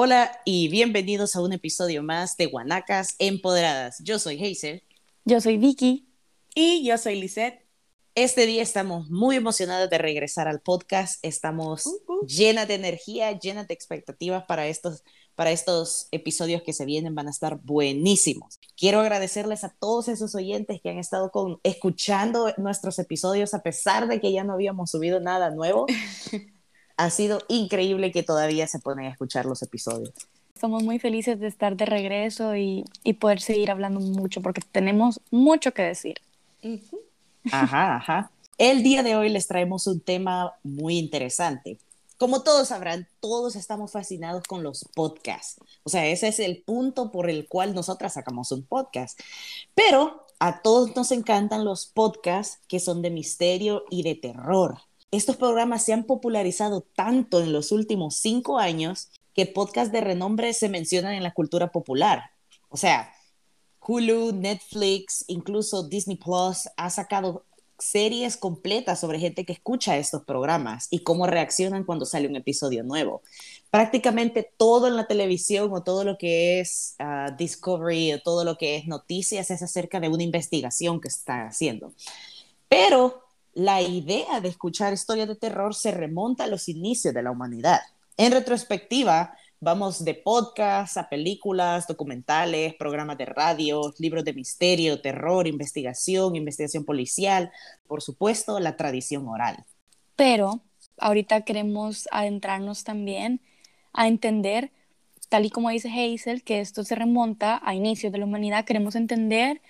Hola y bienvenidos a un episodio más de Guanacas Empoderadas. Yo soy Hazel. Yo soy Vicky. Y yo soy Lisette. Este día estamos muy emocionadas de regresar al podcast. Estamos uh, uh. llenas de energía, llenas de expectativas para estos, para estos episodios que se vienen. Van a estar buenísimos. Quiero agradecerles a todos esos oyentes que han estado con, escuchando nuestros episodios a pesar de que ya no habíamos subido nada nuevo. ha sido increíble que todavía se ponen a escuchar los episodios. Estamos muy felices de estar de regreso y, y poder seguir hablando mucho porque tenemos mucho que decir. Ajá, ajá. El día de hoy les traemos un tema muy interesante. Como todos sabrán, todos estamos fascinados con los podcasts. O sea, ese es el punto por el cual nosotras sacamos un podcast. Pero a todos nos encantan los podcasts que son de misterio y de terror. Estos programas se han popularizado tanto en los últimos cinco años que podcasts de renombre se mencionan en la cultura popular. O sea, Hulu, Netflix, incluso Disney Plus ha sacado series completas sobre gente que escucha estos programas y cómo reaccionan cuando sale un episodio nuevo. Prácticamente todo en la televisión o todo lo que es ah, Discovery o todo lo que es noticias es acerca de una investigación que están haciendo. Pero la idea de escuchar historias de terror se remonta a los inicios de la humanidad. En retrospectiva, vamos de podcasts a películas, documentales, programas de radio, libros de misterio, terror, investigación, investigación policial, por supuesto, la tradición oral. Pero ahorita queremos adentrarnos también a entender, tal y como dice Hazel, que esto se remonta a inicios de la humanidad, queremos entender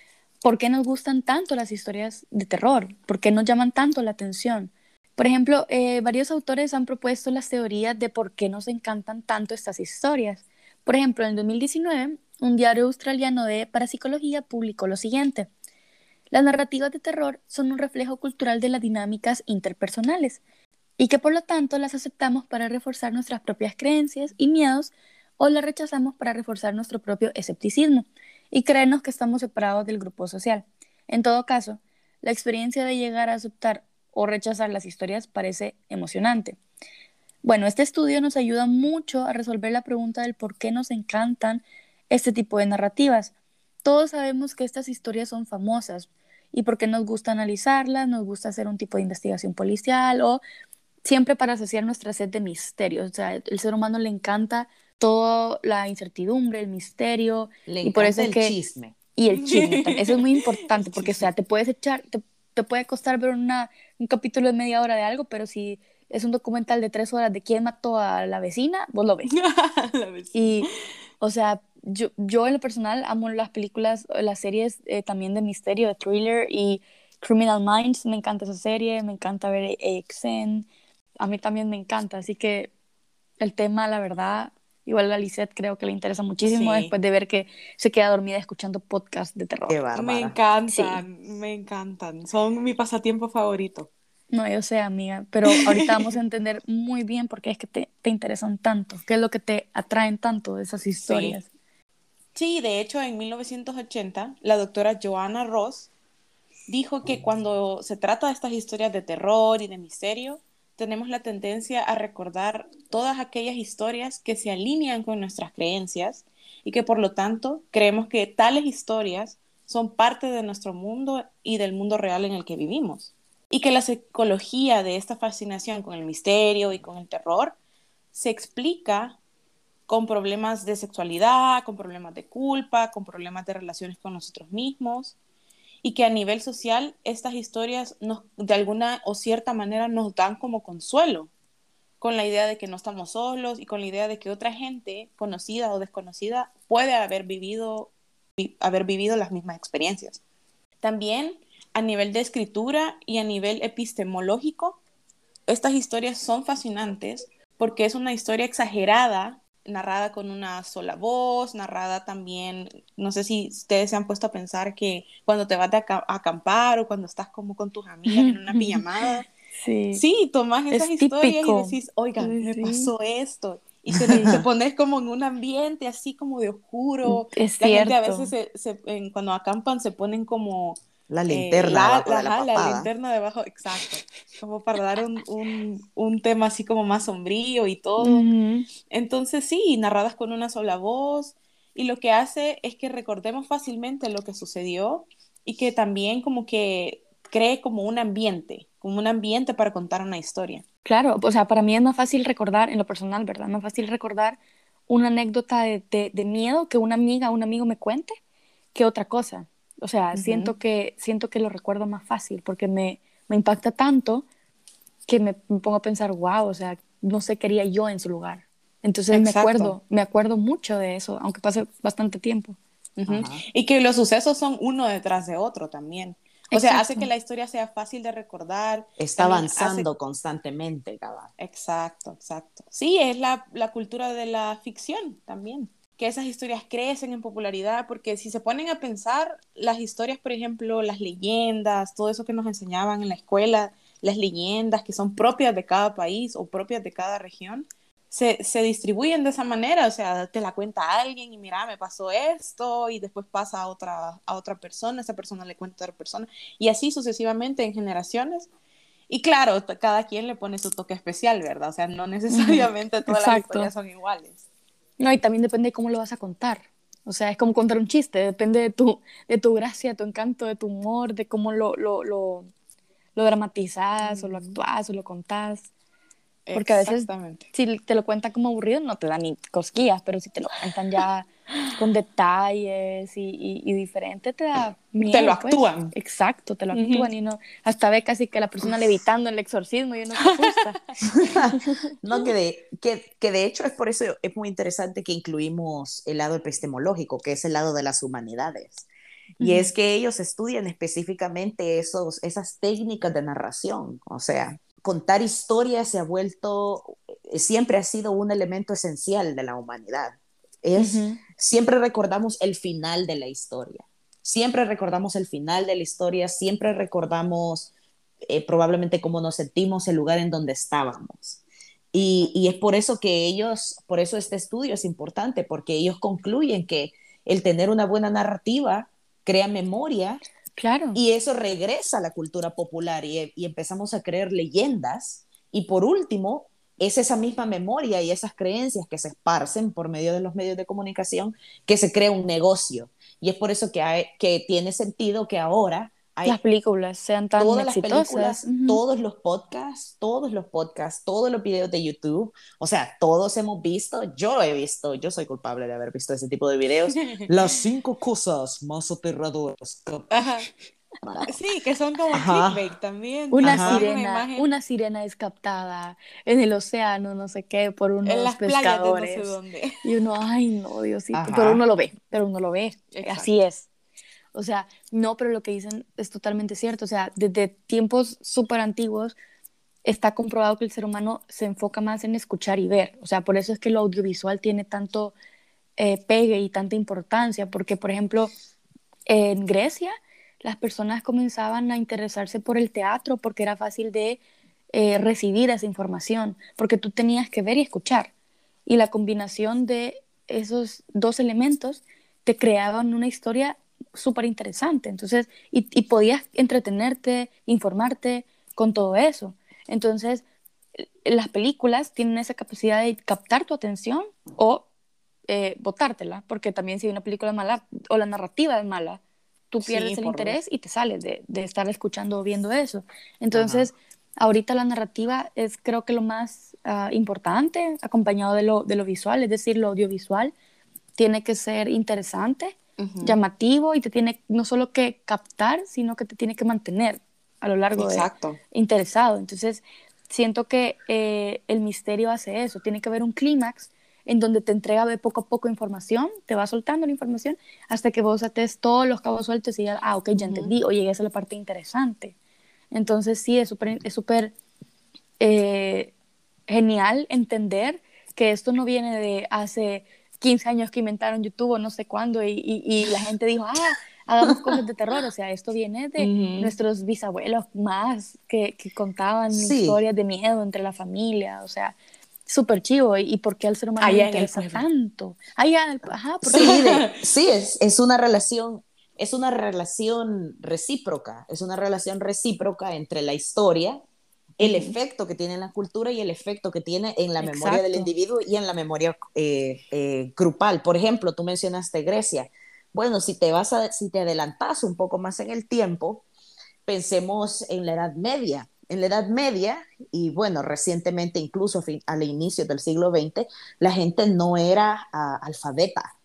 ¿Por qué nos gustan tanto las historias de terror? ¿Por qué nos llaman tanto la atención? Por ejemplo, eh, varios autores han propuesto las teorías de por qué nos encantan tanto estas historias. Por ejemplo, en 2019, un diario australiano de parapsicología publicó lo siguiente. Las narrativas de terror son un reflejo cultural de las dinámicas interpersonales y que por lo tanto las aceptamos para reforzar nuestras propias creencias y miedos o las rechazamos para reforzar nuestro propio escepticismo y creernos que estamos separados del grupo social. En todo caso, la experiencia de llegar a aceptar o rechazar las historias parece emocionante. Bueno, este estudio nos ayuda mucho a resolver la pregunta del por qué nos encantan este tipo de narrativas. Todos sabemos que estas historias son famosas y por qué nos gusta analizarlas, nos gusta hacer un tipo de investigación policial o siempre para saciar nuestra sed de misterio. O sea, el ser humano le encanta toda la incertidumbre, el misterio. y por eso el que, chisme. Y el chisme. eso es muy importante porque, o sea, te puedes echar, te, te, puede costar ver una, un capítulo de media hora de algo, pero si es un documental de tres horas de quién mató a la vecina, vos lo ves. y, o sea, yo, yo en lo personal amo las películas, las series eh, también de misterio, de thriller y Criminal Minds, me encanta esa serie, me encanta ver Exen, a mí también me encanta, así que el tema, la verdad, Igual a Lisette creo que le interesa muchísimo después de ver que se queda dormida escuchando podcasts de terror. me encantan, me encantan. Son mi pasatiempo favorito. No, yo sé, amiga, pero ahorita vamos a entender muy bien por qué es que te, te interesan tanto, qué es lo que te atraen tanto de esas historias. Sí. de hecho, en 1980, la doctora Joanna Ross dijo que cuando se trata de estas historias de terror y de misterio, tenemos la tendencia a recordar todas aquellas historias que se alinean con nuestras creencias y que por lo tanto creemos que tales historias son parte de nuestro mundo y del mundo real en el que vivimos. Y que la psicología de esta fascinación con el misterio y con el terror se explica con problemas de sexualidad, con problemas de culpa, con problemas de relaciones con nosotros mismos, y que a nivel social estas historias de alguna o cierta manera nos dan como consuelo, con la idea de que no estamos solos y con la idea de que otra gente conocida o desconocida puede haber vivido, haber vivido las mismas experiencias. También a nivel de escritura y a nivel epistemológico, estas historias son fascinantes porque es una historia exagerada narrada con una sola voz, narrada también, no sé si ustedes se han puesto a pensar que cuando te vas a acampar o cuando estás como con tus amigas en una pijamada, sí, sí tomas esas historias y decís, oigan, me pasó esto. Y te, pones como en un ambiente así como de oscuro. Es La gente a veces se, cuando acampan se ponen como La linterna. la, la, la, linterna debajo, exacto. Como para dar un, un, un, tema así como más sombrío y todo. Entonces sí, narradas con una sola voz. Y lo que hace es que recordemos fácilmente lo que sucedió y que también como que cree como un ambiente, como un ambiente para contar una historia. Claro, o sea, para mí es más fácil recordar, en lo personal, ¿verdad? Más fácil recordar una anécdota de, de, miedo que una amiga o un amigo me cuente que otra cosa. O sea, siento, que, siento que lo recuerdo más fácil porque me, me impacta tanto que me, pongo a pensar, wow, o sea, no sé qué haría yo en su lugar. Entonces me acuerdo, me acuerdo mucho de eso, aunque pase bastante tiempo. Y que los sucesos son uno detrás de otro también. O sea, hace que la historia sea fácil de recordar. Está avanzando constantemente, cada. Exacto, exacto. Sí, es la, la, cultura de la ficción también. Que esas historias crecen en popularidad, porque si se ponen a pensar, las historias, por ejemplo, las leyendas, todo eso que nos enseñaban en la escuela, las leyendas que son propias de cada país o propias de cada región, se, se, distribuyen de esa manera, o sea, te la cuenta alguien y mira, me pasó esto y después pasa a otra, a otra persona, esa persona le cuenta a otra persona y así sucesivamente en generaciones. Y claro, cada quien le pone su toque especial, ¿verdad? O sea, no necesariamente todas las historias son iguales. No, y también depende de cómo lo vas a contar. O sea, es como contar un chiste, depende de tu, de tu gracia, tu encanto, de tu humor, de cómo lo, lo, lo, lo dramatizas o lo actúas o lo contás. Porque a veces, si te lo cuentan como aburrido, no te da ni cosquillas, pero si te lo cuentan ya con detalles y, y, diferente, te da miedo. Te lo pues. actúan. Exacto, te lo actúan y no, hasta ve casi que la persona levitando el exorcismo y uno se asusta. no, que de, que, que de hecho es por eso es muy interesante que incluimos el lado epistemológico, que es el lado de las humanidades. Y es que ellos estudian específicamente esos, esas técnicas de narración, o sea, contar historias se ha vuelto, eh, siempre ha sido un elemento esencial de la humanidad. Es, Siempre recordamos el final de la historia, siempre recordamos el final de la historia, siempre recordamos eh, probablemente cómo nos sentimos, el lugar en donde estábamos. Y, y, es por eso que ellos, por eso este estudio es importante, porque ellos concluyen que el tener una buena narrativa crea memoria Claro. Y eso regresa a la cultura popular y, empezamos a creer leyendas. Y por último, es esa misma memoria y esas creencias que se esparcen por medio de los medios de comunicación que se crea un negocio. Y es por eso que, hay, que tiene sentido que ahora las películas sean tan todas exitosas. las películas, todos los podcasts, todos los podcasts, todos los videos de YouTube, o sea, todos hemos visto, yo he visto, yo soy culpable de haber visto ese tipo de videos, las cinco cosas más aterradoras. Sí, que son como clickbait también. Una sirena, una, sirena es captada en el océano, no sé qué, por unos en las pescadores. no sé dónde. Y uno, ay no, Diosito, pero uno lo ve, pero uno lo ve. Así es. O sea, no, pero lo que dicen es totalmente cierto. O sea, desde tiempos súper antiguos está comprobado que el ser humano se enfoca más en escuchar y ver. O sea, por eso es que lo audiovisual tiene tanto eh, pegue y tanta importancia, porque, por ejemplo, en Grecia las personas comenzaban a interesarse por el teatro porque era fácil de eh, recibir esa información, porque tú tenías que ver y escuchar. Y la combinación de esos dos elementos te creaban una historia súper interesante. Entonces, y, y, podías entretenerte, informarte con todo eso. Entonces, las películas tienen esa capacidad de captar tu atención o eh, botártela, porque también si una película mala o la narrativa es mala, tú pierdes el interés y te sales de, de, estar escuchando o viendo eso. Entonces, ahorita la narrativa es creo que lo más ah, importante, acompañado de lo, de lo visual, es decir, lo audiovisual, tiene que ser interesante llamativo y te tiene no solo que captar, sino que te tiene que mantener a lo largo Exacto. de interesado. Entonces, siento que eh, el misterio hace eso, tiene que haber un clímax en donde te entrega de poco a poco información, te va soltando la información hasta que vos ates todos los cabos sueltos y ya, ah, ok, ya entendí, o llegué a la parte interesante. Entonces, sí, es súper es super, eh, genial entender que esto no viene de hace 15 años que inventaron YouTube o no sé cuándo y, y, la gente dijo, ah, hagamos cosas de terror. O sea, esto viene de nuestros bisabuelos más que, que contaban historias de miedo entre la familia. O sea, súper chivo. ¿Y por qué al ser humano le interesa tanto? Allá, ajá, sí, sí es, es una relación es una relación recíproca, es una relación recíproca entre la historia, el efecto que tiene en la cultura y el efecto que tiene en la memoria del individuo y en la memoria eh, eh, grupal. Por ejemplo, tú mencionaste Grecia. Bueno, si te vas a, si te adelantas un poco más en el tiempo, pensemos en la Edad Media. En la Edad Media, y bueno, recientemente incluso al inicio del siglo XX, la gente no era uh, alfabeta.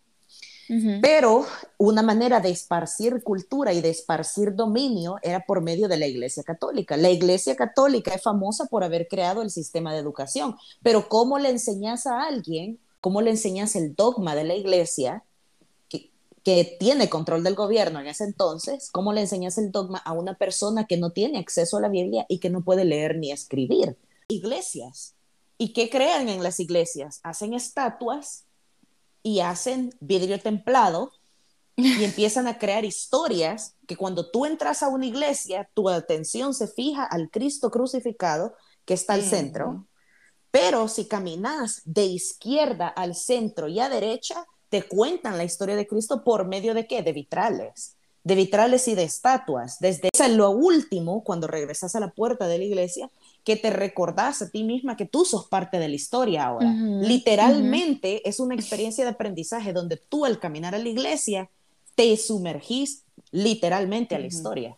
Pero una manera de esparcir cultura y de esparcir dominio era por medio de la Iglesia Católica. La Iglesia Católica es famosa por haber creado el sistema de educación, pero ¿cómo le enseñas a alguien, cómo le enseñas el dogma de la Iglesia que tiene control del gobierno en ese entonces, ¿cómo le enseñas el dogma a una persona que no tiene acceso a la Biblia y que no puede leer ni escribir? Iglesias. ¿Y qué crean en las iglesias? Hacen estatuas y hacen vidrio templado y empiezan a crear historias que cuando tú entras a una iglesia, tu atención se fija al Cristo crucificado que está al centro, pero si caminas de izquierda al centro y a derecha, te cuentan la historia de Cristo por medio de qué? De vitrales, de vitrales y de estatuas. Desde lo último, cuando regresas a la puerta de la iglesia, que te recordás a ti misma que tú sos parte de la historia ahora. Literalmente es una experiencia de aprendizaje donde tú al caminar a la iglesia te sumergís literalmente a la historia.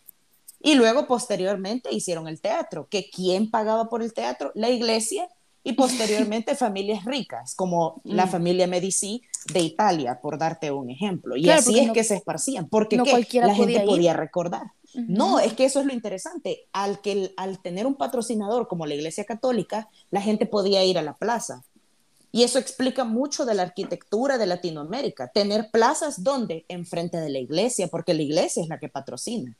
Y luego posteriormente hicieron el teatro, que ¿quién pagaba por el teatro? La iglesia y posteriormente familias ricas, como la mm. familia Medici de Italia, por darte un ejemplo. Y así es que se esparcían, porque la gente podía recordar. No, es que eso es lo interesante. Al, que, al tener un patrocinador como la Iglesia Católica, la gente podía ir a la plaza. Y eso explica mucho de la arquitectura de Latinoamérica. Tener plazas donde? Enfrente de la iglesia, porque la iglesia es la que patrocina.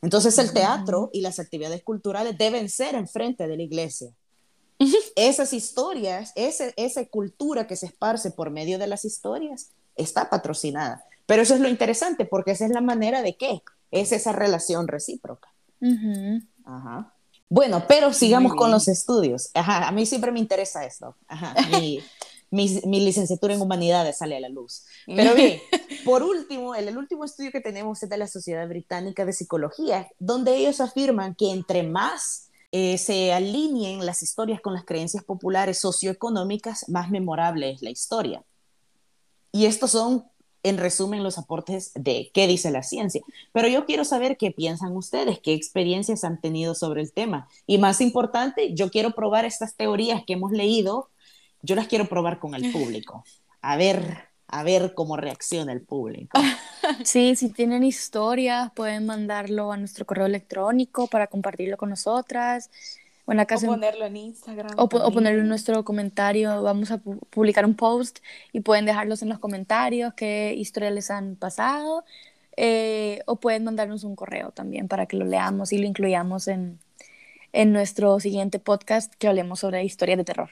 Entonces el teatro y las actividades culturales deben ser enfrente de la iglesia. Esas historias, esa cultura que se esparce por medio de las historias, está patrocinada. Pero eso es lo interesante, porque esa es la manera de qué, es esa relación recíproca. Bueno, pero sigamos con los estudios. a mí siempre me interesa esto. Mi, licenciatura en humanidades sale a la luz. Pero bien, por último, el, el, último estudio que tenemos es de la Sociedad Británica de Psicología, donde ellos afirman que entre más eh, se alineen las historias con las creencias populares socioeconómicas, más memorable es la historia. Y estos son, en resumen, los aportes de qué dice la ciencia. Pero yo quiero saber qué piensan ustedes, qué experiencias han tenido sobre el tema. Y más importante, yo quiero probar estas teorías que hemos leído, yo las quiero probar con el público. A ver, a ver cómo reacciona el público. Sí, si tienen historias, pueden mandarlo a nuestro correo electrónico para compartirlo con nosotras. O, en ponerlo en Instagram. O, ponerlo en nuestro comentario. Vamos a publicar un post y pueden dejarlos en los comentarios qué historias les han pasado. Eh, o pueden mandarnos un correo también para que lo leamos y lo incluyamos en, en nuestro siguiente podcast que hablemos sobre historias de terror.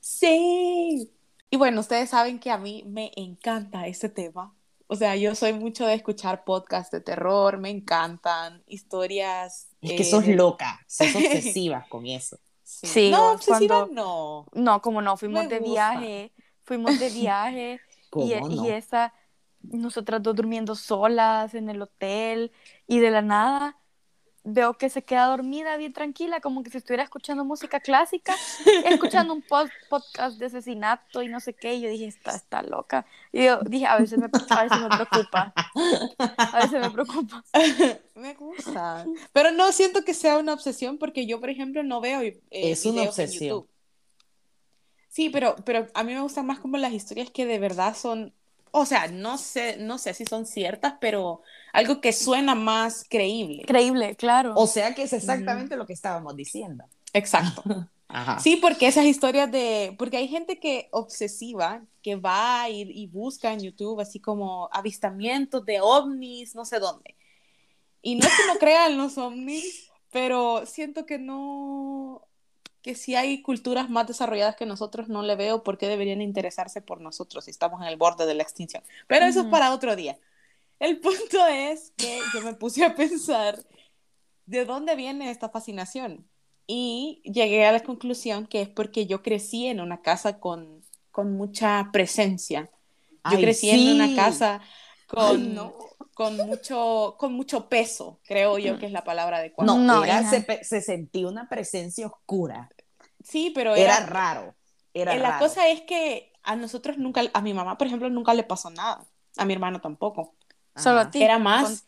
Sí, y bueno, ustedes saben que a mí me encanta este tema. O sea, yo soy mucho de escuchar podcasts de terror, me encantan historias. Es que sos eh, loca, sos obsesiva con eso. Sí, no, obsesiva no. No, como no, fuimos de viaje, fuimos de viaje y, y esa, nosotras dos durmiendo solas en el hotel y de la nada veo que se queda dormida bien tranquila, como que si estuviera escuchando música clásica, escuchando un podcast de asesinato y no sé qué, y yo dije, está, está loca. Y yo dije, a veces me, a veces me preocupa. A veces me preocupa. me gusta. Pero no siento que sea una obsesión porque yo, por ejemplo, no veo eh, es una obsesión. Sí, pero, pero a mí me gustan más como las historias que de verdad son o sea, no sé, no sé si son ciertas, pero algo que suena más creíble. Creíble, claro. O sea que es exactamente lo que estábamos diciendo. Exacto. Sí, porque esas historias de, porque hay gente que obsesiva, que va y, y busca en YouTube así como avistamientos de ovnis, no sé dónde. Y no es que no crean los ovnis, pero siento que no, que si hay culturas más desarrolladas que nosotros, no le veo por qué deberían interesarse por nosotros si estamos en el borde de la extinción. Pero eso es para otro día. El punto es que yo me puse a pensar de dónde viene esta fascinación y llegué a la conclusión que es porque yo crecí en una casa con, con mucha presencia. Yo crecí en una casa con, con mucho, con mucho peso, creo yo que es la palabra adecuada. No, No, era- se, se sentía una presencia oscura. Sí, pero Era, era, raro. Era la raro. cosa es que a nosotros nunca, a mi mamá, por ejemplo, nunca le pasó nada. A mi hermano tampoco. Solo a ti. Era más. Con-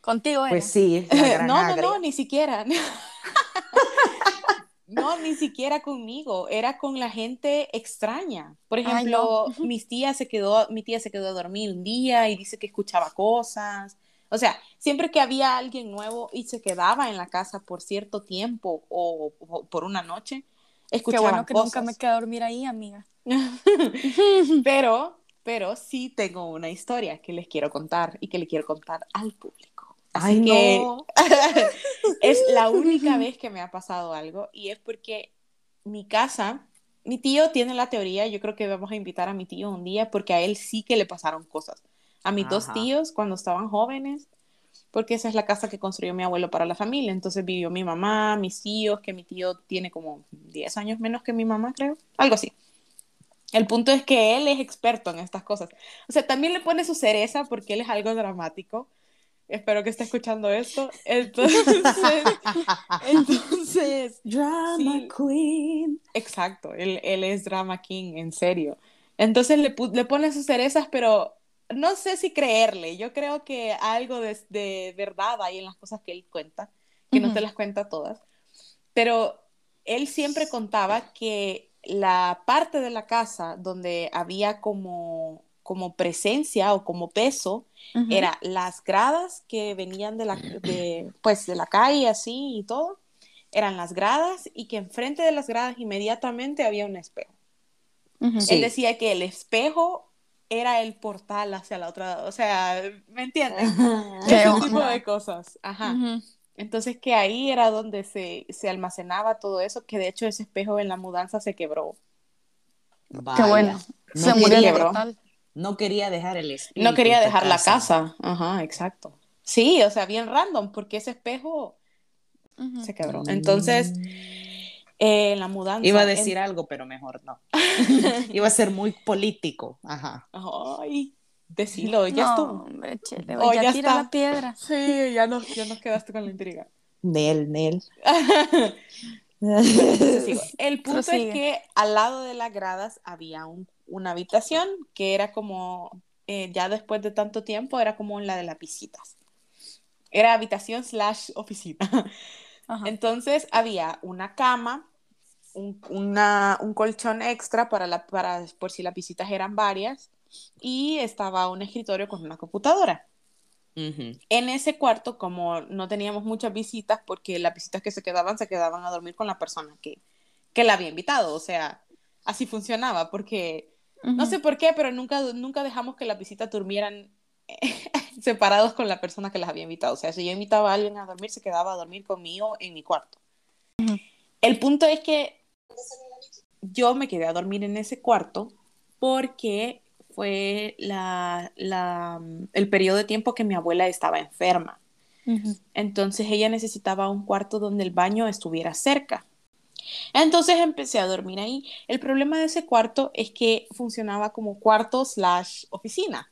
contigo era. Pues sí, la gran no, no, agria. no, ni siquiera. No, ni siquiera conmigo, era con la gente extraña. Por Ay, ejemplo, mis tías se quedó, mi tía se quedó a dormir un día y dice que escuchaba cosas. O sea, siempre que había alguien nuevo y se quedaba en la casa por cierto tiempo o, o por una noche, Qué escuchaba bueno que cosas. nunca me quedé a dormir ahí, amiga. Pero, pero sí tengo una historia que les quiero contar y que le quiero contar al público. Así Ay, que no. es la única vez que me ha pasado algo y es porque mi casa, mi tío tiene la teoría, yo creo que vamos a invitar a mi tío un día porque a él sí que le pasaron cosas. A mis dos Ajá. tíos cuando estaban jóvenes, porque esa es la casa que construyó mi abuelo para la familia. Entonces vivió mi mamá, mis tíos, que mi tío tiene como 10 años menos que mi mamá, creo. Algo así. El punto es que él es experto en estas cosas. O sea, también le pone su cereza porque él es algo dramático. Espero que esté escuchando esto. Entonces, entonces Drama Sí. Queen. exacto, él, él es drama king, en serio. Entonces le, le pone sus cerezas, pero no sé si creerle. Yo creo que algo de, de verdad hay en las cosas que él cuenta, que no te las cuenta todas. Pero él siempre contaba que la parte de la casa donde había como, como presencia o como peso Ujú. era las gradas que venían de la, de, pues, de la calle así y todo, eran las gradas y que enfrente de las gradas inmediatamente había un espejo. Ujú. Sí. Él decía que el espejo era el portal hacia la otra, o sea, ¿me entienden? Qué Ese onda. tipo de cosas, ajá. Ujú. Entonces que ahí era donde se, se almacenaba todo eso, que de hecho ese espejo en la mudanza se quebró. Qué Vaya. bueno. No Se murió el portal. No quería dejar el espíritu. No quería dejar la casa, ajá, exacto. Sí, o sea, bien random, porque ese espejo se quebró. Entonces, eh, en la mudanza. Iba a en- decir algo, pero mejor no. Iba a ser muy político. Ajá. Ay, decilo, ya no, estuvo. hombre, Oh, ya, ya tira está. la piedra. Sí, ya nos, ya nos quedaste con la intriga. Nel, Nel. El punto Prosigue. es que al lado de las gradas había un- una habitación que era como, eh, ya después de tanto tiempo, era como la de las visitas. Era habitación slash oficina. Ajá. Entonces había una cama, un, una- un colchón extra para, la, para por si las visitas eran varias y estaba un escritorio con una computadora. En ese cuarto, como no teníamos muchas visitas, porque las visitas que se quedaban, se quedaban a dormir con la persona que, que la había invitado. O sea, así funcionaba, porque no sé por qué, pero nunca, nunca dejamos que las visitas durmieran separados con la persona que las había invitado. O sea, si yo invitaba a alguien a dormir, se quedaba a dormir conmigo en mi cuarto. El punto es que yo me quedé a dormir en ese cuarto porque fue la, la, el periodo de tiempo que mi abuela estaba enferma. Entonces ella necesitaba un cuarto donde el baño estuviera cerca. Entonces empecé a dormir ahí. El problema de ese cuarto es que funcionaba como cuarto slash oficina.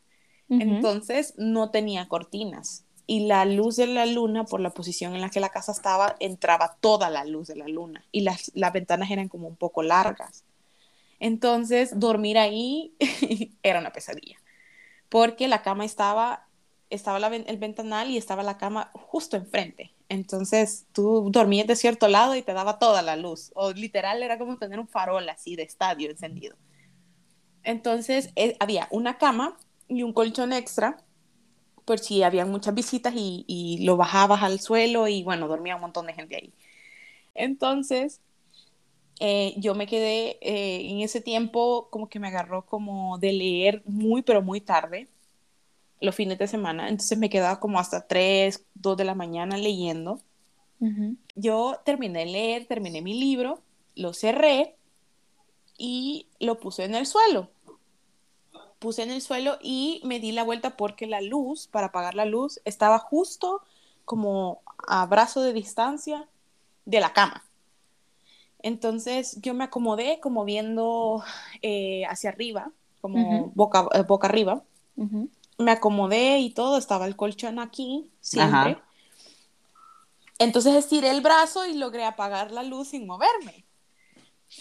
Entonces no tenía cortinas. Y la luz de la luna, por la posición en la que la casa estaba, entraba toda la luz de la luna. Y las, las ventanas eran como un poco largas. Entonces dormir ahí era una pesadilla. Porque la cama estaba, estaba la el ventanal y estaba la cama justo enfrente. Entonces tú dormías de cierto lado y te daba toda la luz. O literal era como tener un farol así de estadio encendido. Entonces eh, había una cama y un colchón extra por si habían muchas visitas y, lo bajabas al suelo y bueno, dormía un montón de gente ahí. Entonces, eh, yo me quedé eh, en ese tiempo como que me agarró como de leer muy, pero muy tarde, los fines de semana. Entonces me quedaba como hasta 3, 2 de la mañana leyendo. Yo terminé de leer, terminé mi libro, lo cerré y lo puse en el suelo. Puse en el suelo y me di la vuelta porque la luz, para apagar la luz, estaba justo como a brazo de distancia de la cama. Entonces yo me acomodé como viendo eh, hacia arriba, como boca, eh, boca arriba. Me acomodé y todo, estaba el colchón aquí, siempre. Ajá. Entonces estiré el brazo y logré apagar la luz sin moverme.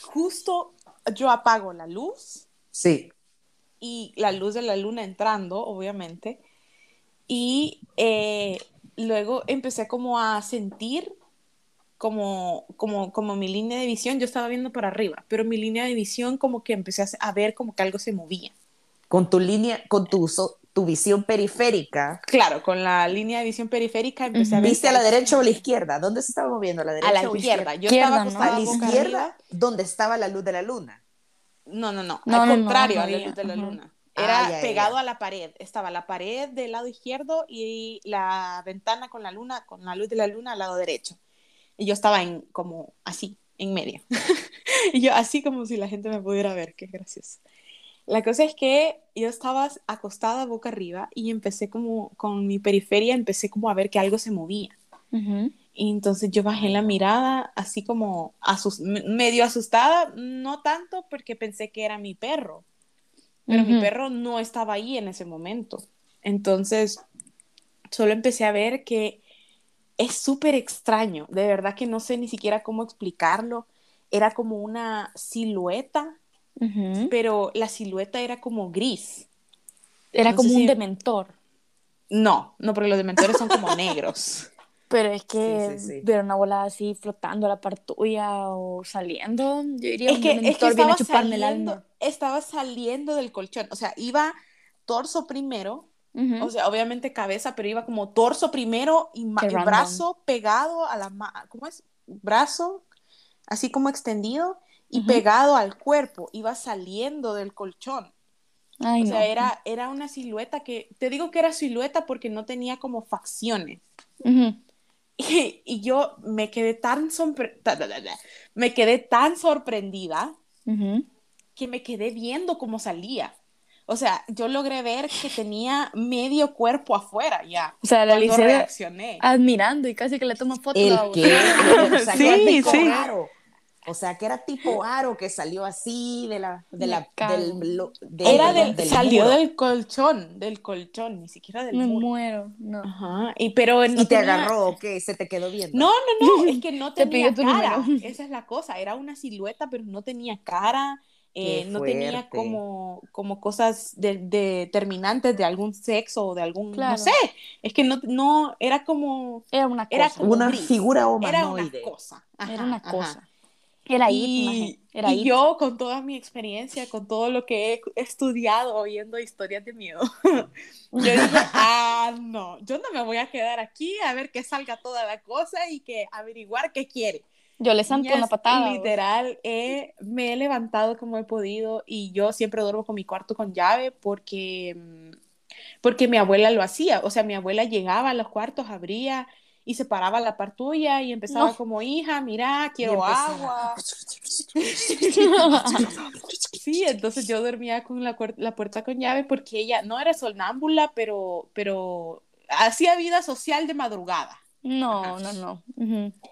Justo yo apago la luz Sí. y la luz de la luna entrando, obviamente. Y eh, luego empecé como a sentir como, como, como mi línea de visión, yo estaba viendo para arriba, pero mi línea de visión como que empecé a, ver como que algo se movía. Con tu línea, con tu, so- tu visión periférica, Claro, con la línea de visión periférica empecé a ver... ¿viste a la derecha o a la izquierda? ¿Dónde se estaba moviendo? ¿A la derecha A la o izquierda. Yo Izquierda, estaba ¿no? A la izquierda, arriba. donde estaba la luz de la luna. No, no, no. No, al no, contrario, no a la luz de la ajá. luna. Ah, Era ya, ya, pegado ya. a la pared. Estaba la pared del lado izquierdo y la ventana con la luna, con la luz de la luna al lado derecho. Y yo estaba en como así, en medio. y yo así como si la gente me pudiera ver, qué gracioso. La cosa es que yo estaba acostada boca arriba y empecé como con mi periferia, empecé como a ver que algo se movía. Y entonces yo bajé la mirada así como asus- me- medio asustada, no tanto porque pensé que era mi perro, pero mi perro no estaba ahí en ese momento. Entonces solo empecé a ver que es súper extraño, de verdad que no sé ni siquiera cómo explicarlo. Era como una silueta, Pero la silueta era como gris. Era No como un si- dementor. No, no, porque los dementores son como negros. Pero es que Sí, sí, sí. ver una bola así flotando a la par tuya o saliendo, yo diría Es un que, es que dementor viene a estaba, saliendo, estaba saliendo del colchón, o sea, iba torso primero, o sea, obviamente cabeza, pero iba como torso primero y, brazo pegado a la mano, ¿cómo es? Brazo así como extendido y Ujú. pegado al cuerpo, iba saliendo del colchón. Ay, o no. sea, era, era una silueta que, te digo que era silueta porque no tenía como facciones. Ujú. Y, y yo me quedé tan, me quedé tan sorprendida Ujú. que me quedé viendo cómo salía. O sea, yo logré ver que tenía medio cuerpo afuera ya. O sea, la Alicia reaccioné. admirando y casi que le toma fotos ¿El qué? Sí, sí. aro. O sea, que era tipo aro que salió así de la, de la, del, lo- de- Era del- del, salió muro. del colchón, del colchón, ni siquiera del Me muro. muero. No. Ajá, y pero no Y te tenía- agarró, ¿o qué? Se te quedó viendo. No, no, no, es que no Te tenía pidió tu cara. número. Esa es la cosa, era una silueta, pero no tenía cara, eh, no tenía como, como cosas de, de- determinantes de algún sexo o de algún, Claro. no sé, es que no, no, era como, Era una cosa. Era como Una gris. figura era humanoide. una cosa. Ajá, Era una ajá. Era ahí, Y, Era y yo, con toda mi experiencia, con todo lo que he estudiado oyendo historias de miedo, yo dije, ah, no, yo no me voy a quedar aquí a ver que salga toda la cosa y que averiguar qué quiere. Yo le zanto una patada. Literal, he- me he levantado como he podido y yo siempre duermo con mi cuarto con llave porque, mm, porque mi abuela lo hacía. O sea, mi abuela llegaba a los cuartos, abría y se paraba a la par tuya y empezaba No. como, hija, mira, quiero agua. Sí, entonces yo dormía con la, la puerta con llave porque ella no era sonámbula, pero, pero hacía vida social de madrugada. No, no, no.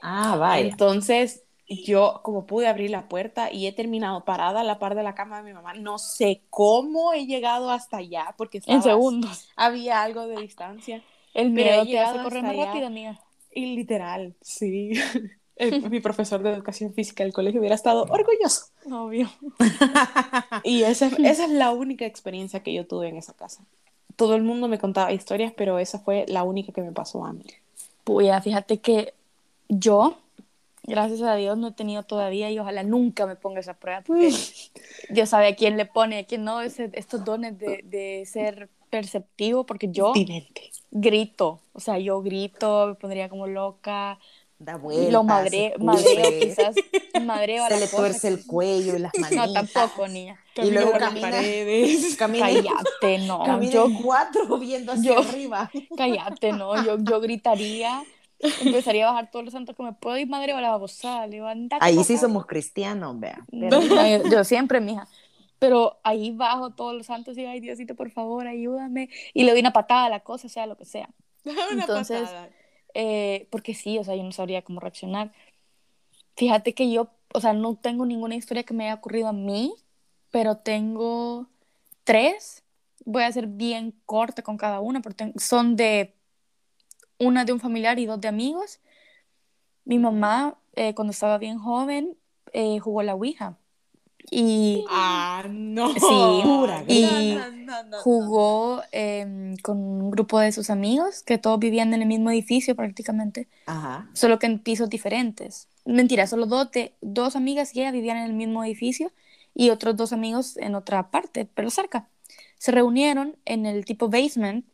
Ah, vaya. Entonces, yo como pude abrir la puerta y he terminado parada a la par de la cama de mi mamá, no sé cómo he llegado hasta allá porque En segundos. había algo de distancia El miedo te hace correr más allá. rápido, amiga. y literal, sí. El- mi profesor de educación física del colegio hubiera estado orgulloso. Obvio. Y esa, esa es la única experiencia que yo tuve en esa casa. Todo el mundo me contaba historias, pero esa fue la única que me pasó a mí. Puya, fíjate que yo, gracias a Dios, no he tenido todavía y ojalá nunca me ponga esa prueba. Porque Dios sabe a quién le pone, a quién no, ese- estos dones de, de ser perceptivo, porque yo Vidente. grito, o sea, yo grito, me pondría como loca, Da vueltas. lo madre, madreo quizás, madreo a Se la le cosa tuerce el que- cuello y las manitas. No, tampoco, niña. Y luego por las camina, paredes. camina, Cállate, no. camina Yo, cuatro viendo hacia yo- arriba. cállate, no. Yo, yo gritaría, empezaría a bajar todos los santos que me puedo y madre a la babosada. Le Ahí sí somos cristianos, vea. No, yo, yo siempre, mija. Pero ahí bajo todos los santos y ay, Diosito, por favor, ayúdame. Y le doy una patada a la cosa, sea lo que sea. Una Entonces, patada. Eh, porque sí, o sea, yo no sabría cómo reaccionar. Fíjate que yo, o sea, no tengo ninguna historia que me haya ocurrido a mí, pero tengo tres voy a ser bien corta con cada una, porque son de una de un familiar y dos de amigos. Mi mamá, eh, cuando estaba bien joven, eh, jugó la Ouija. Y, ah, no. Sí, y jugó con un grupo de sus amigos que todos vivían en el mismo edificio prácticamente, Ajá. solo que en pisos diferentes. Mentira, solo dos, de, dos amigas y ella vivían en el mismo edificio y otros dos amigos en otra parte, pero cerca. Se reunieron en el tipo basement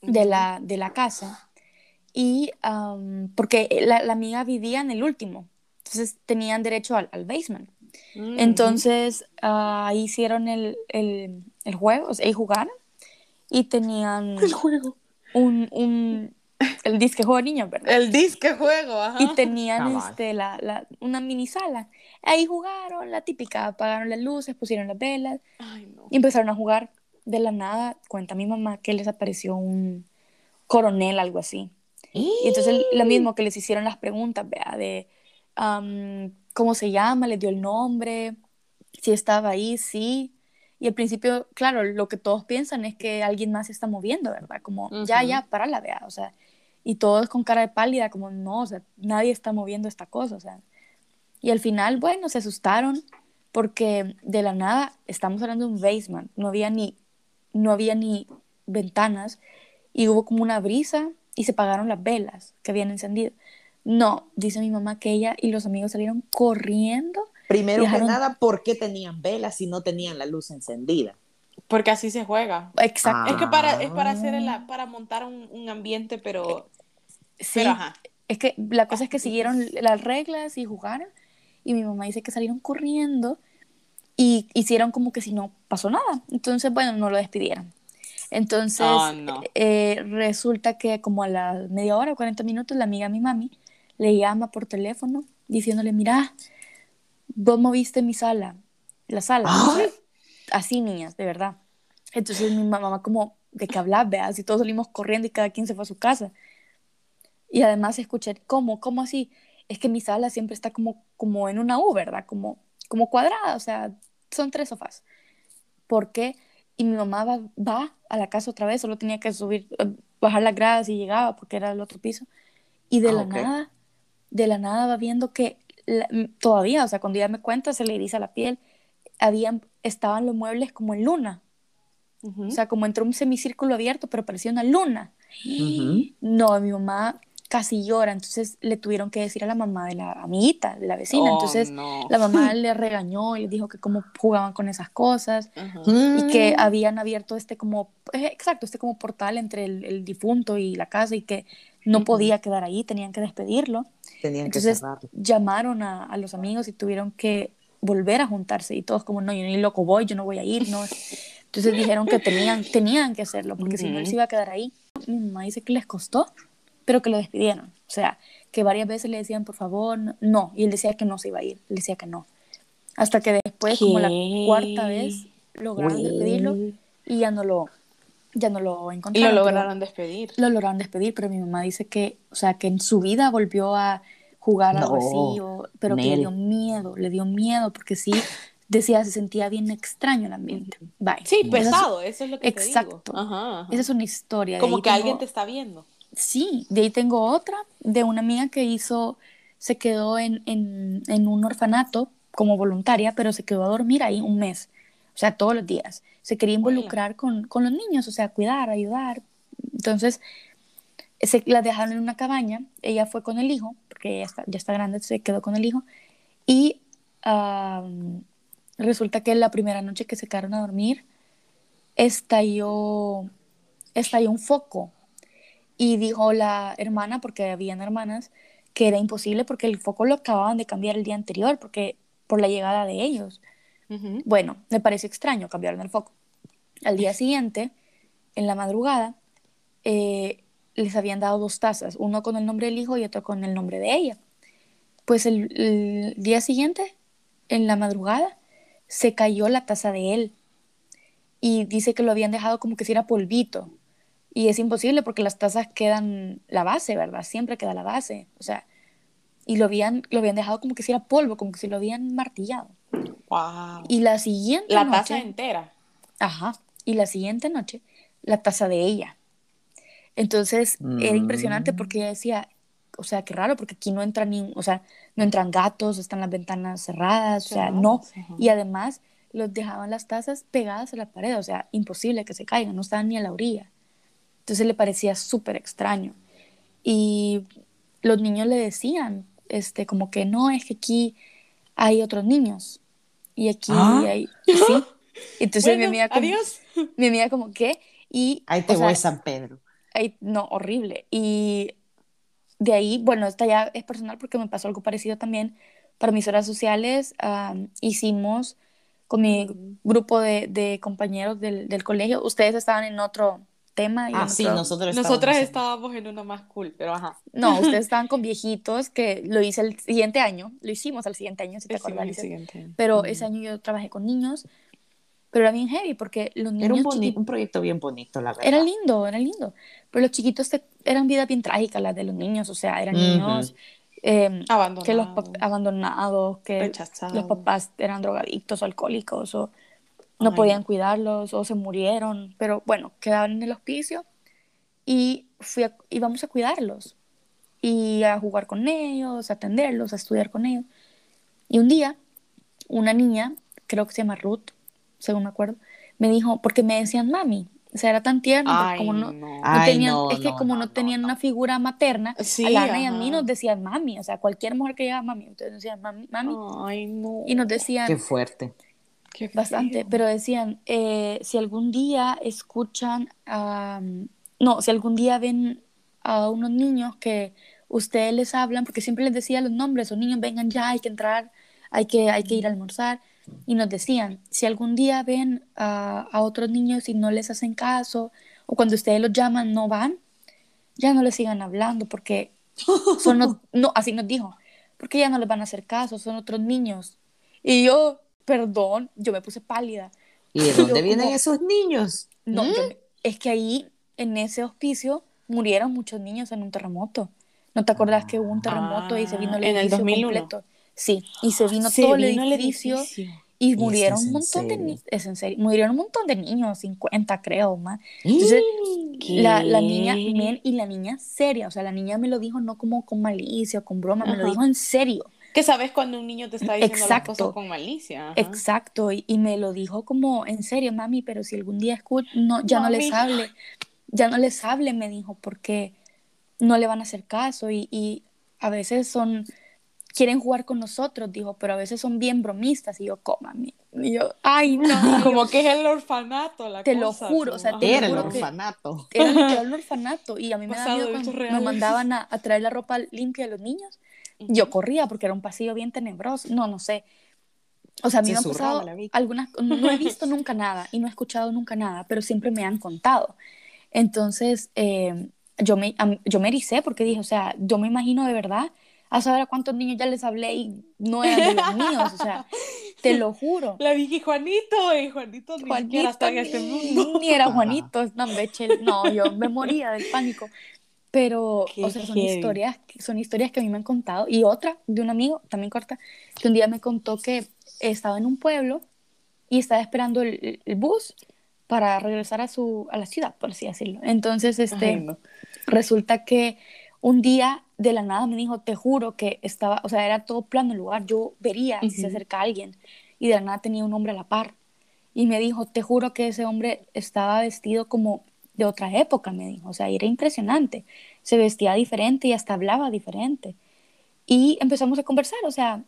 de la, de la casa y porque la, la, amiga vivía en el último, entonces tenían derecho al, al basement. Entonces ahí hicieron el, el, el, juego, o sea, ahí jugaron y tenían el juego. Un, un, el disque juego de niños, ¿verdad? El disque juego, ajá. Y tenían este, la, la, una mini sala. Ahí jugaron, la típica, apagaron las luces, pusieron las velas Ay, no. y empezaron a jugar. De la nada, cuenta mi mamá que les apareció un coronel, algo así. Y entonces lo mismo que les hicieron las preguntas, vea, de um, cómo se llama, les dio el nombre, si estaba ahí, sí. Y al principio, claro, lo que todos piensan es que alguien más se está moviendo, ¿verdad? Como, uh -huh. ya, ya, para la vea, o sea, y todos con cara de pálida, como, no, o sea, nadie está moviendo esta cosa, o sea. Y al final, bueno, se asustaron porque de la nada, estamos hablando de un basement, no había ni, no había ni ventanas y hubo como una brisa y se apagaron las velas que habían encendido. No, dice mi mamá que ella y los amigos salieron corriendo. Primero dejaron... que nada, ¿por qué tenían velas si no tenían la luz encendida? Porque así se juega. Exacto. Ah. Es que para, es para hacer el, para montar un, un, ambiente, pero. Sí. Pero, ajá. Es que la cosa es que siguieron las reglas y jugaron. Y mi mamá dice que salieron corriendo y hicieron como que si no pasó nada. Entonces, bueno, no lo despidieron. Entonces, oh, no. eh, resulta que como a la media hora o 40 minutos, la amiga de mi mami le llama por teléfono diciéndole, mira, vos moviste mi sala, la sala. Así, niñas, de verdad. Entonces mi mamá como, ¿de qué hablas? Veas, y todos salimos corriendo y cada quien se fue a su casa. Y además escuché, ¿cómo? ¿Cómo así? Es que mi sala siempre está como, como en una U, ¿verdad? Como, como cuadrada, o sea, son tres sofás. ¿Por qué? Y mi mamá va, va a la casa otra vez, solo tenía que subir, bajar las gradas y llegaba porque era el otro piso. Y de Ah, la ok. nada, de la nada va viendo que la- todavía, o sea, cuando ella me cuenta, se le eriza la piel, habían, estaban los muebles como en luna, Ujú. o sea, como entre un semicírculo abierto, pero parecía una luna. No, mi mamá casi llora, entonces le tuvieron que decir a la mamá de la amiguita, de la vecina, Oh, entonces no. la mamá le regañó y le dijo que cómo jugaban con esas cosas y que Mm. habían abierto este como, eh, exacto, este como portal entre el, el difunto y la casa y que no podía quedar ahí, tenían que despedirlo. Tenían Entonces que cerrarlo. llamaron a, a los amigos y tuvieron que volver a juntarse y todos como, no, yo ni loco voy, yo no voy a ir, no. Entonces dijeron que tenían, tenían que hacerlo porque si no él se iba a quedar ahí. Mi mamá dice que les costó, pero que lo despidieron. O sea, que varias veces le decían, por favor, no. Y él decía que no se iba a ir, él decía que no. Hasta que después, como la cuarta vez, lograron despedirlo y ya no lo, ya no lo Y encontraron. lo pero- lograron despedir. lo lograron despedir, pero mi mamá dice que, o sea, que en su vida volvió a jugar algo No, así, o- pero que le dio miedo, le dio miedo, porque sí, decía, se sentía bien extraño el ambiente. Bye. Sí, Esa es- pesado, eso es lo que Exacto. te digo. Ajá, ajá. Esa es una historia. de Como que alguien te está viendo. Sí, de ahí tengo otra, de una amiga que hizo, se quedó en, en, en un orfanato como voluntaria, pero se quedó a dormir ahí un mes, o sea, todos los días. Se quería involucrar con, con los niños, o sea, cuidar, ayudar. Entonces, se, la dejaron en una cabaña, ella fue con el hijo, porque ella está, ya está grande, se quedó con el hijo, y resulta que la primera noche que se quedaron a dormir, estalló, estalló un foco y dijo la hermana, porque habían hermanas, que era imposible porque el foco lo acababan de cambiar el día anterior, porque por la llegada de ellos. Bueno, me parece extraño, cambiaron el foco. Al día siguiente, en la madrugada, eh, les habían dado dos tazas, uno con el nombre del hijo y otro con el nombre de ella. Pues el, el día siguiente, en la madrugada, se cayó la taza de él y dice que lo habían dejado como que si era polvito. Y es imposible porque las tazas quedan la base, ¿verdad? Siempre queda la base. O sea, y lo habían, lo habían dejado como que si era polvo, como que si lo habían martillado. Wow. Y la siguiente La noche, taza entera. ajá, y la siguiente noche la taza de ella. Entonces era impresionante porque ella decía, o sea, qué raro, porque aquí no entran ni, o sea, no entran gatos, están las ventanas cerradas, o sea, no. Y además los dejaban las tazas pegadas a la pared, o sea, imposible que se caigan, no estaban ni a la orilla. Entonces le parecía súper extraño. Y los niños le decían, este, como que no, es que aquí hay otros niños. Y aquí ¿Ah? hay, sí. Entonces Bueno, mi amiga como, adiós. mi amiga como, ¿qué? Y, Ahí te o sea, voy, San Pedro. Ay, no, horrible. Y de ahí, bueno, esta ya es personal porque me pasó algo parecido también. Para mis horas sociales am, hicimos con mi grupo de, de compañeros del, del colegio, ustedes estaban en otro tema. y Ah, sí, otro- nosotros Nosotras estábamos en- estábamos en una más cool, pero ajá. No, ustedes estaban con viejitos que lo hice el siguiente año, lo hicimos al siguiente año, si te acuerdas. Pero Mm. ese año yo trabajé con niños, pero era bien heavy porque los Era niños un, boni- chiqui- un proyecto bien bonito, la verdad. Era lindo, era lindo. Pero los chiquitos te- eran vidas bien trágicas las de los niños, o sea, eran niños eh, Abandonados. que los abandonados, que Rechazados. los papás eran drogadictos o alcohólicos o no Ay, podían cuidarlos o se murieron, pero bueno, quedaban en el hospicio y fui a- íbamos a cuidarlos y a jugar con ellos, a atenderlos, a estudiar con ellos. Y un día, una niña, creo que se llama Ruth, según me acuerdo, me dijo, porque me decían mami, o sea, era tan tierno, Ay, como no, no. no Ay, tenían, no, es que no, como no, tenían no. una figura materna, Sí, a Lana y a mí nos decían mami, o sea, cualquier mujer que llegaba mami, entonces nos decían mami, mami, Ay, no. y nos decían Qué fuerte. Qué bastante, pero decían, eh, si algún día escuchan, am, no, si algún día ven a unos niños que ustedes les hablan, porque siempre les decía los nombres, o niños vengan ya, hay que entrar, hay que, hay que ir a almorzar, y nos decían, si algún día ven a, a otros niños y no les hacen caso, o cuando ustedes los llaman no van, ya no les sigan hablando, porque son, no, así nos dijo, porque ya no les van a hacer caso, son otros niños. Y yo, perdón, yo me puse pálida. ¿Y de Yo dónde vienen como- esos niños? No, ¿Mm? yo es que ahí, en ese hospicio, murieron muchos niños en un terremoto. ¿No te acuerdas que hubo un terremoto y se vino el Ah, en el edificio 2001. completo? Sí, y se vino Se todo el vino el edificio, edificio. y ¿Es murieron un montón de serio? niños, es en serio, murieron un montón de niños, 50 creo, más. Entonces, la, la niña, men, y la niña seria, o sea, la niña me lo dijo no como con malicia o con broma, me lo Ajá. dijo en serio. Que sabes cuando un niño te está diciendo Exacto. las cosas con malicia. ajá. Exacto, y, y me lo dijo como, en serio, mami, pero si algún día escucho, no, ya no les Mami. hable, ya no les hable, me dijo, porque no le van a hacer caso y, y a veces son, quieren jugar con nosotros, dijo, pero a veces son bien bromistas y yo, cómame. Y yo, ay, no, Como que es el orfanato la Te lo cosa, juro, tú. o sea, te lo Era el juro que- orfanato. era literal un orfanato y a mí me da Basado miedo cuando reales. mandaban a, a traer la ropa limpia a los niños. Ujú. Yo corría porque era un pasillo bien tenebroso, no, no sé. O sea, a mí Se me han pasado algunas, no he visto nunca nada y no he escuchado nunca nada, pero siempre me han contado. Entonces, eh, yo, me, yo me ericé porque dije, o sea, yo me imagino de verdad a saber a cuántos niños ya les hablé y no eran de los míos, o sea, te lo juro. La Vicky Juanito, y Juanito ni siquiera está en ni- este mundo. Ni era Juanito, no, hombre, chel- no, yo me moría del pánico. Pero, Qué o sea, son heavy. historias, son historias que a mí me han contado. Y otra de un amigo, también corta, que un día me contó que estaba en un pueblo y estaba esperando el, el bus para regresar a, su, a la ciudad, por así decirlo. Entonces, este, Ay, no. resulta que un día de la nada me dijo, te juro que estaba, o sea, era todo plano el lugar, yo vería si se acerca alguien y de la nada tenía un hombre a la par. Y me dijo, te juro que ese hombre estaba vestido como de otra época, me dijo, o sea, era impresionante, se vestía diferente y hasta hablaba diferente. Y empezamos a conversar, o sea,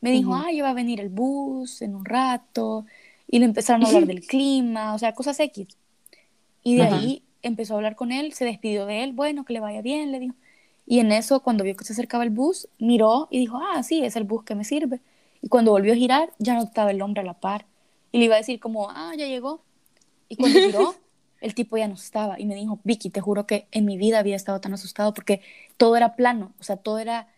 me dijo, Ujú. ah, ya va a venir el bus en un rato, y le empezaron a hablar del clima, o sea, cosas X. Y de ahí empezó a hablar con él, se despidió de él, bueno, que le vaya bien, le dijo. Y en eso, cuando vio que se acercaba el bus, miró y dijo, ah, sí, es el bus que me sirve. Y cuando volvió a girar, ya no estaba el hombre a la par. Y le iba a decir como, ah, ya llegó. Y cuando giró, el tipo ya no estaba. Y me dijo, Vicky, te juro que en mi vida había estado tan asustado porque todo era plano, o sea, todo era,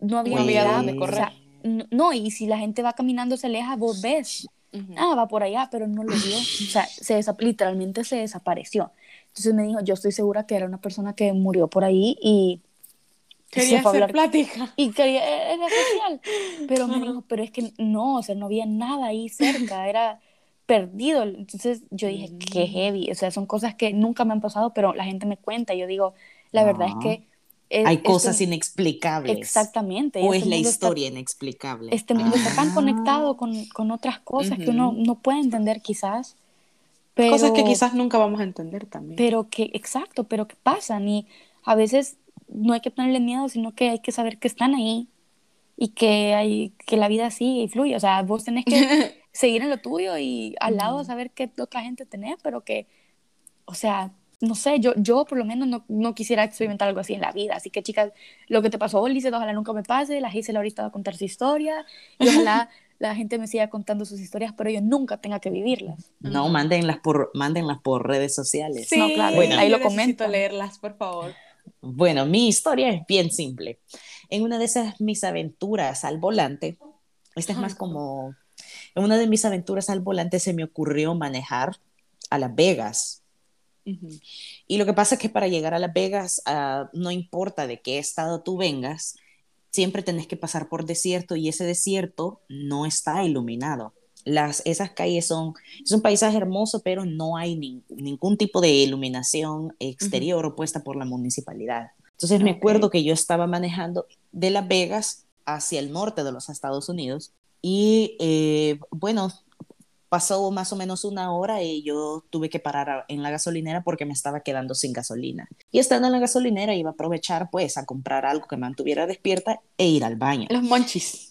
no había, No nada, o correr. sea, n- no, y si la gente va caminando se aleja, vos ves Ujú. ah, va por allá, pero no lo vio. O sea, se desa- literalmente se desapareció. Entonces me dijo, yo estoy segura que era una persona que murió por ahí y Quería hacer hablar plática. y quería, era social. Pero me dijo, pero es que no, o sea, no había nada ahí cerca, era perdido. Entonces yo dije, qué Mm. heavy. O sea, son cosas que nunca me han pasado, pero la gente me cuenta. Yo digo, la verdad es Ah. que... e- Hay este- cosas inexplicables. Exactamente. O este es la mundo está- historia inexplicable. este mundo está tan Ah. conectado con, con otras cosas que uno no puede entender quizás. Pero, Cosas que quizás nunca vamos a entender también. Pero que, exacto, pero que pasan y a veces no hay que tenerle miedo, sino que hay que saber que están ahí y que, hay, que la vida sigue y fluye. O sea, vos tenés que seguir en lo tuyo y al lado saber que otra gente tenés, pero que, o sea, no sé, yo, yo por lo menos no, no quisiera experimentar algo así en la vida. Así que, chicas, lo que te pasó a Ulises, ojalá nunca me pase. La Gisela ahorita va a contar su historia y ojalá la gente me siga contando sus historias, pero yo nunca tenga que vivirlas. No, mándenlas por, mándenlas por redes sociales. No, claro, Bueno. ahí lo comentan. leerlas, por favor. Bueno, mi historia es bien simple. En una de esas mis aventuras al volante, esta es más como, en una de mis aventuras al volante se me ocurrió manejar a Las Vegas. Y lo que pasa es que para llegar a Las Vegas, ah, no importa de qué estado tú vengas, siempre tenés que pasar por desierto y ese desierto no está iluminado. Las, esas calles son, es un paisaje hermoso, pero no hay ni- ningún tipo de iluminación exterior o puesta por la municipalidad. Entonces me Ok. acuerdo que yo estaba manejando de Las Vegas hacia el norte de los Estados Unidos y eh, bueno, pasó más o menos una hora y yo tuve que parar en la gasolinera porque me estaba quedando sin gasolina. Y estando en la gasolinera iba a aprovechar pues a comprar algo que me mantuviera despierta e ir al baño. Los monchis.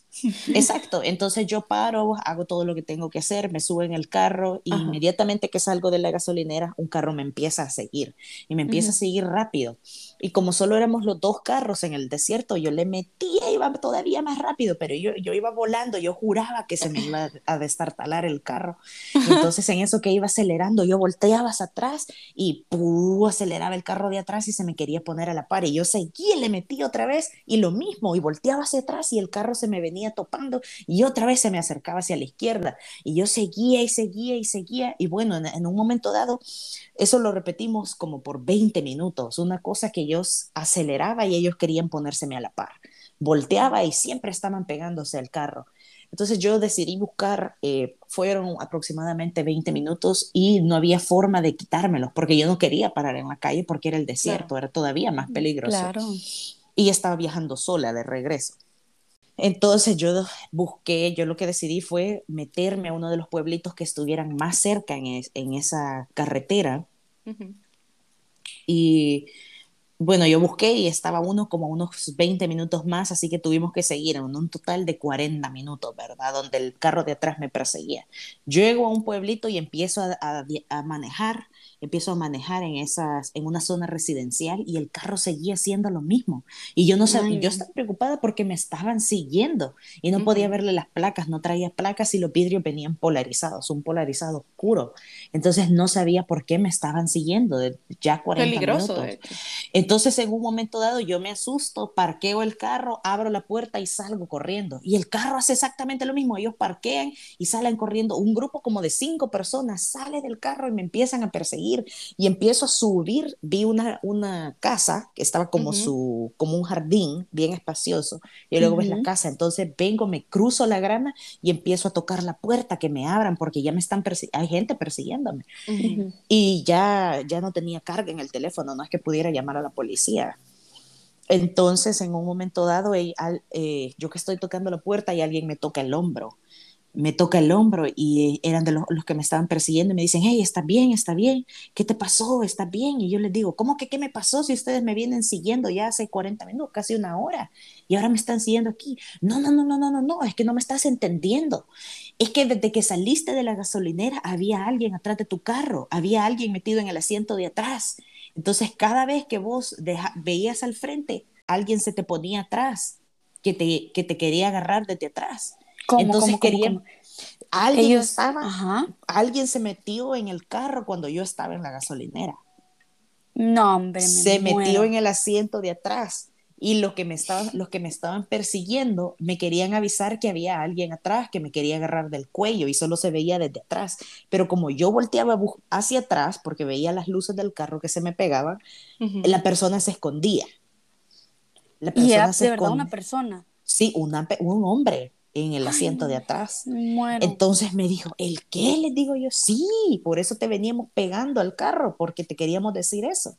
Exacto, entonces yo paro, hago todo lo que tengo que hacer, me subo en el carro y Ajá. inmediatamente que salgo de la gasolinera, un carro me empieza a seguir y me empieza a seguir rápido. Y como solo éramos los dos carros en el desierto, yo le metía, iba todavía más rápido, pero yo, yo iba volando, yo juraba que se me iba a destartalar el carro. Entonces en eso que iba acelerando, yo volteaba hacia atrás y ¡pum! aceleraba el carro de atrás y se me quería poner a la par y yo seguía, le metí otra vez y lo mismo y volteaba hacia atrás y el carro se me venía topando y otra vez se me acercaba hacia la izquierda y yo seguía y seguía y seguía y bueno, en, en un momento dado eso lo repetimos como por 20 minutos, una cosa que yo s- aceleraba y ellos querían ponérseme a la par. Volteaba y siempre estaban pegándose al carro. Entonces yo decidí buscar, eh, fueron aproximadamente 20 minutos y no había forma de quitármelos porque yo no quería parar en la calle porque era el desierto, era todavía más peligroso Claro. y estaba viajando sola de regreso. Entonces yo busqué, yo lo que decidí fue meterme a uno de los pueblitos que estuvieran más cerca en, es- en esa carretera y bueno, yo busqué y estaba uno como unos 20 minutos más, así que tuvimos que seguir en un total de 40 minutos, ¿verdad? Donde el carro de atrás me perseguía. Llego a un pueblito y empiezo a, a- a manejar, empiezo a manejar en, esas, en una zona residencial y el carro seguía haciendo lo mismo. Y yo no sabía, yo estaba preocupada porque me estaban siguiendo y no podía verle las placas, no traía placas y los vidrios venían polarizados, un polarizado oscuro. Entonces no sabía por qué me estaban siguiendo de ya 40 Peligroso, minutos. de hecho. Entonces, en un momento dado, yo me asusto, parqueo el carro, abro la puerta y salgo corriendo. Y el carro hace exactamente lo mismo. Ellos parquean y salen corriendo. Un grupo como de cinco personas sale del carro y me empiezan a perseguir. Y empiezo a subir. Vi una, una casa que estaba como, su, como un jardín bien espacioso. Y luego ves la casa. Entonces vengo, me cruzo la grama y empiezo a tocar la puerta, que me abran porque ya me están persiguiendo. Hay gente persiguiéndome Ujú. Ujú. y ya, ya no tenía carga en el teléfono, no es que pudiera llamar a la policía. Entonces, en un momento dado, eh, al- eh, yo que estoy tocando la puerta y alguien me toca el hombro, me toca el hombro y eran de los, los que me estaban persiguiendo y me dicen, hey, está bien, está bien, ¿qué te pasó? ¿Está bien? Y yo les digo, ¿cómo que qué me pasó si ustedes me vienen siguiendo ya hace 40 minutos, casi una hora, y ahora me están siguiendo aquí? No, no, no, no, no, no, no, es que no me estás entendiendo. Es que desde que saliste de la gasolinera había alguien atrás de tu carro, había alguien metido en el asiento de atrás. Entonces, cada vez que vos deja- veías al frente, alguien se te ponía atrás, que te, que te quería agarrar desde atrás. ¿Cómo, Entonces cómo, querían, cómo? alguien Ellos, estaba, ajá. alguien se metió en el carro cuando yo estaba en la gasolinera. No, hombre, me se metió en el asiento de atrás y los que me estaban los que me estaban persiguiendo me querían avisar que había alguien atrás que me quería agarrar del cuello y solo se veía desde atrás pero como yo volteaba hacia atrás porque veía las luces del carro que se me pegaban la persona se escondía la Y era se de verdad una persona. sí una un hombre en el asiento de atrás. Muero. Entonces me dijo, ¿el qué? Les digo yo, sí, por eso te veníamos pegando al carro, porque te queríamos decir eso.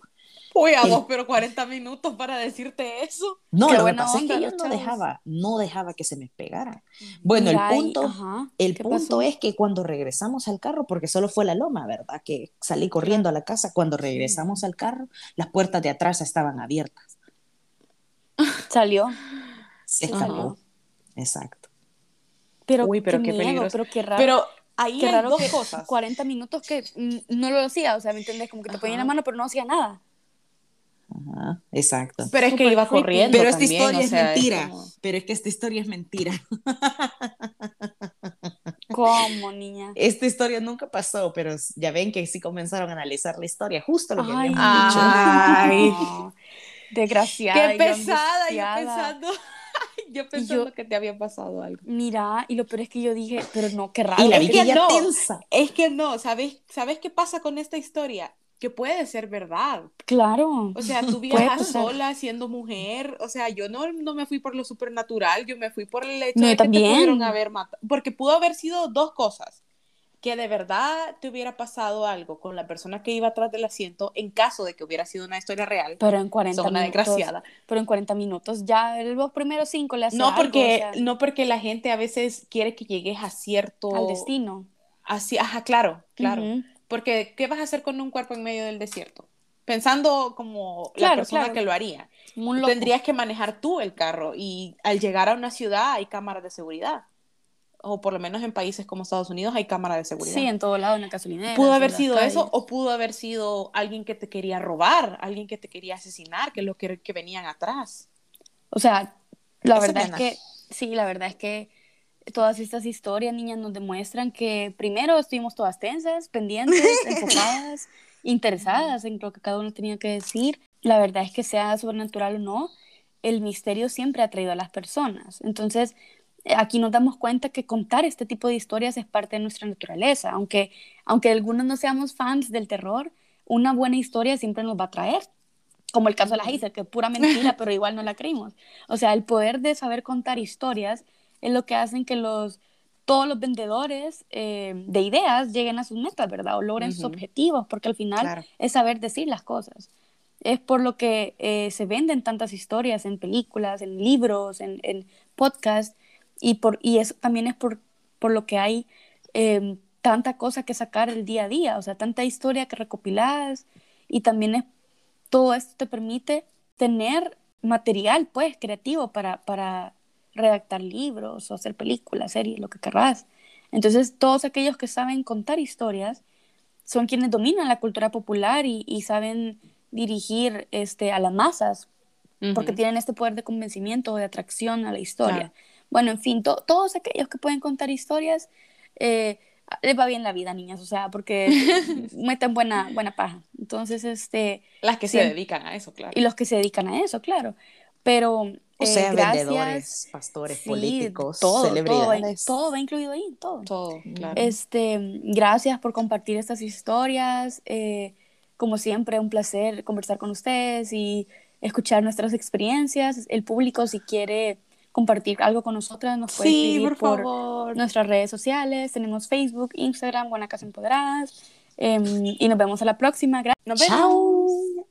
Uy, a vos, pero 40 minutos para decirte eso. No, Qué lo que pasa es que yo no dejaba, no dejaba que se me pegara. Bueno, Mira, el punto, ajá, el ¿qué punto pasó? es que cuando regresamos al carro, porque solo fue la loma, ¿verdad? Que salí corriendo a la casa, cuando regresamos al carro, las puertas de atrás estaban abiertas. Salió. Se Ajá. escapó. Exacto. Pero, Uy, pero qué miedo, peligroso. pero qué raro. Pero ahí qué hay raro dos que cosas. 40 minutos que mm, no lo hacía, o sea, ¿me entiendes? Como que te ponía en la mano, pero no hacía nada. Ajá, exacto. Pero es que iba creepy. corriendo. Pero esta también, historia o es mentira. como- Pero es que esta historia es mentira. ¿Cómo, niña? Esta historia nunca pasó, pero ya ven que sí comenzaron a analizar la historia, justo lo que Ay, habíamos dicho. Ay. no. Desgraciada. Qué yo pesada, yo pensando. yo pensando que te había pasado algo. Mira, y lo peor es que yo dije, pero no, qué raro. Y la es que no. tensa. Es que no, ¿sabes, ¿sabes qué pasa con esta historia? Que puede ser verdad. Claro. O sea, tú viajas sola siendo mujer. O sea, yo no, no me fui por lo supernatural, yo me fui por el hecho No, de yo que también. te pudieron haber matado. Porque pudo haber sido dos cosas. Que de verdad te hubiera pasado algo con la persona que iba atrás del asiento en caso de que hubiera sido una historia real. Pero en 40 Sos una minutos. desgraciada. Pero en 40 minutos ya los primeros cinco le No algo, porque, o sea, no porque la gente a veces quiere que llegues a cierto... al destino. Así, ajá, claro, claro. Ujú. Porque, ¿qué vas a hacer con un cuerpo en medio del desierto? Pensando como la persona claro. que lo haría. Tendrías que manejar tú el carro y al llegar a una ciudad hay cámaras de seguridad. O por lo menos en países como Estados Unidos hay cámaras de seguridad. Sí, en todo lado, en la gasolinera. pudo haber sido calles. eso o pudo haber sido alguien que te quería robar, alguien que te quería asesinar, que es lo que, que venían atrás. O sea, la Esa verdad pena. es que, sí, la verdad es que todas estas historias, niñas, nos demuestran que primero estuvimos todas tensas, pendientes, enfocadas, interesadas en lo que cada uno tenía que decir. La verdad es que sea sobrenatural o no, el misterio siempre ha traído a las personas. Entonces, aquí nos damos cuenta que contar este tipo de historias es parte de nuestra naturaleza. Aunque, aunque algunos no seamos fans del terror, una buena historia siempre nos va a traer. Como el caso de la Hazel, que es pura mentira, pero igual no la creímos. O sea, el poder de saber contar historias es lo que hacen que los, todos los vendedores eh, de ideas lleguen a sus metas, ¿verdad? O logren sus objetivos, porque al final Claro. es saber decir las cosas. Es por lo que eh, se venden tantas historias en películas, en libros, en, en podcasts, y, por, y eso también es por, por lo que hay eh, tanta cosa que sacar el día a día, o sea, tanta historia que recopiladas, y también es, todo esto te permite tener material, pues, creativo para, para redactar libros o hacer películas, series, lo que querrás. Entonces, todos aquellos que saben contar historias son quienes dominan la cultura popular y, y saben dirigir este, a las masas, porque tienen este poder de convencimiento o de atracción a la historia. Claro. Bueno, en fin, to- todos aquellos que pueden contar historias, eh, les va bien la vida, niñas, o sea, porque meten buena, buena paja. Entonces, este, Las que se dedican a eso, claro. y los que se dedican a eso, claro. Pero, O eh, sea, gracias, vendedores, pastores, sí, políticos, todo, celebridades. todo va incluido ahí, todo. Todo, claro. Este, gracias por compartir estas historias. eh, como siempre, un placer conversar con ustedes y escuchar nuestras experiencias. El público, si quiere compartir algo con nosotras, nos puede sí, escribir por por favor. nuestras redes sociales. Tenemos Facebook, Instagram, Buena Casa Empoderadas. em, y nos vemos a la próxima. Gra- Nos vemos. Chao.